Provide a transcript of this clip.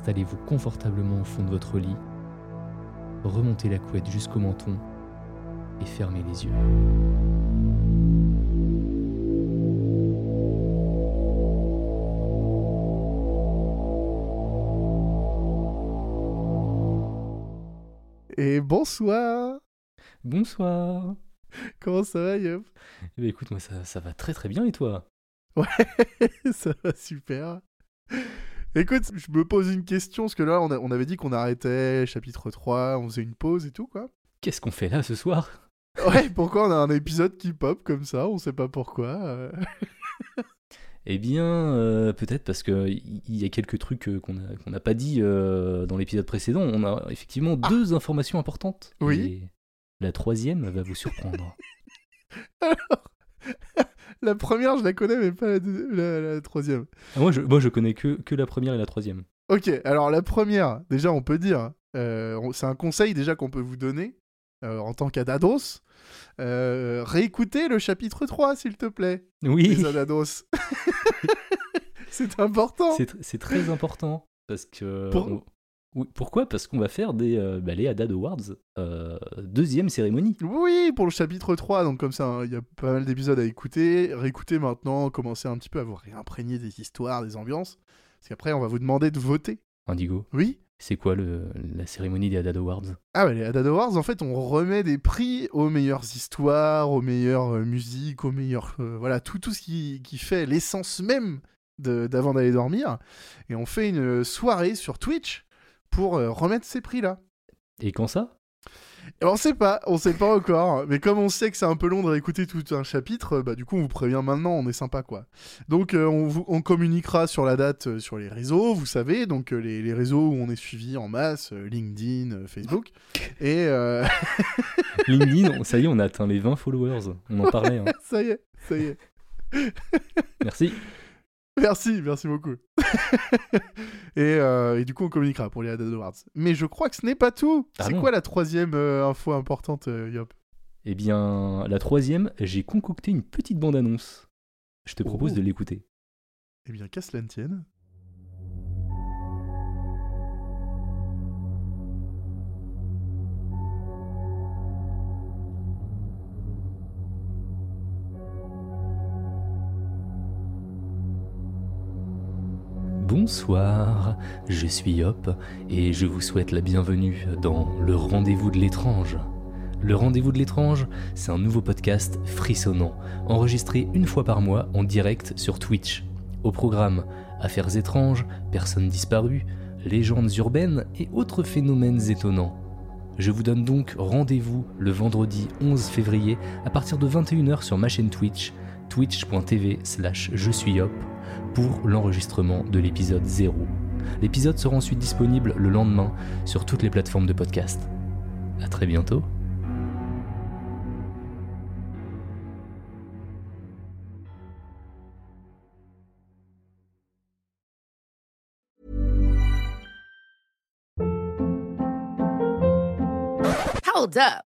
Installez-vous confortablement au fond de votre lit, remontez la couette jusqu'au menton et fermez les yeux. Et bonsoir Bonsoir Comment ça va, Yop Eh ben, écoute, moi ça, ça va très très bien et toi? Ouais, ça va super. Écoute, je me pose une question, parce que là, on, a- on avait dit qu'on arrêtait chapitre 3, on faisait une pause et tout, quoi. Qu'est-ce qu'on fait là ce soir? Ouais, pourquoi on a un épisode qui pop comme ça? On sait pas pourquoi. euh. Eh bien, euh, peut-être parce que il y, y a quelques trucs euh, qu'on n'a pas dit dans l'épisode précédent. On a effectivement deux informations importantes. Oui. Et la troisième va vous surprendre. La première, je la connais, mais pas la, deux- la- la troisième. Ah, moi, je, moi, je connais que, que la première et la troisième. Ok, alors la première, déjà, on peut dire, euh, c'est un conseil déjà qu'on peut vous donner euh, en tant qu'Adados. Euh, réécoutez le chapitre 3, s'il te plaît, Oui, les Adados. c'est important. c'est tr- c'est très important parce que. Pour- on- oui, pourquoi? Parce qu'on va faire des, euh, bah, les Haddad Awards, euh, deuxième cérémonie. Oui, pour le chapitre 3, donc comme ça, hein, il y a pas mal d'épisodes à écouter. Réécoutez maintenant, commencez un petit peu à vous réimprégner des histoires, des ambiances. Parce qu'après, on va vous demander de voter. Indigo, Oui c'est quoi le, la cérémonie des Haddad Awards? Ah ouais, les Haddad Awards, en fait, on remet des prix aux meilleures histoires, aux meilleures euh, musiques, aux meilleurs... euh, voilà, tout, tout ce qui, qui fait l'essence même d'avant d'aller dormir. Et on fait une soirée sur Twitch pour euh, remettre ces prix-là. Et quand ça? On sait pas, on sait pas encore, mais comme on sait que c'est un peu long de réécouter tout un chapitre, bah du coup on vous prévient maintenant, on est sympa quoi. Donc euh, on, vous- on communiquera sur la date euh, sur les réseaux, vous savez, donc euh, les, les réseaux où on est suivi en masse, LinkedIn, Facebook, et LinkedIn, ça y est, on a atteint les 20 followers. On en parlait. hein. ça y est, ça y est. Merci. Merci, merci beaucoup. et, euh, et du coup on communiquera pour les Haddad Awards. Mais je crois que ce n'est pas tout. Ah c'est quoi la troisième euh, info importante, euh, Yop? Eh bien, la troisième, j'ai concocté une petite bande-annonce. Je te propose Oh. de l'écouter. Eh bien qu'à cela ne tienne. Bonsoir, je suis Yop et je vous souhaite la bienvenue dans Le Rendez-vous de l'étrange. Le Rendez-vous de l'étrange, c'est un nouveau podcast frissonnant, enregistré une fois par mois en direct sur Twitch. Au programme Affaires étranges, personnes disparues, légendes urbaines et autres phénomènes étonnants. Je vous donne donc rendez-vous le vendredi 11 février à partir de 21h sur ma chaîne Twitch, twitch.tv slash je suis Yop, pour l'enregistrement de l'épisode 0. L'épisode sera ensuite disponible le lendemain sur toutes les plateformes de podcast. A très bientôt. Hold up.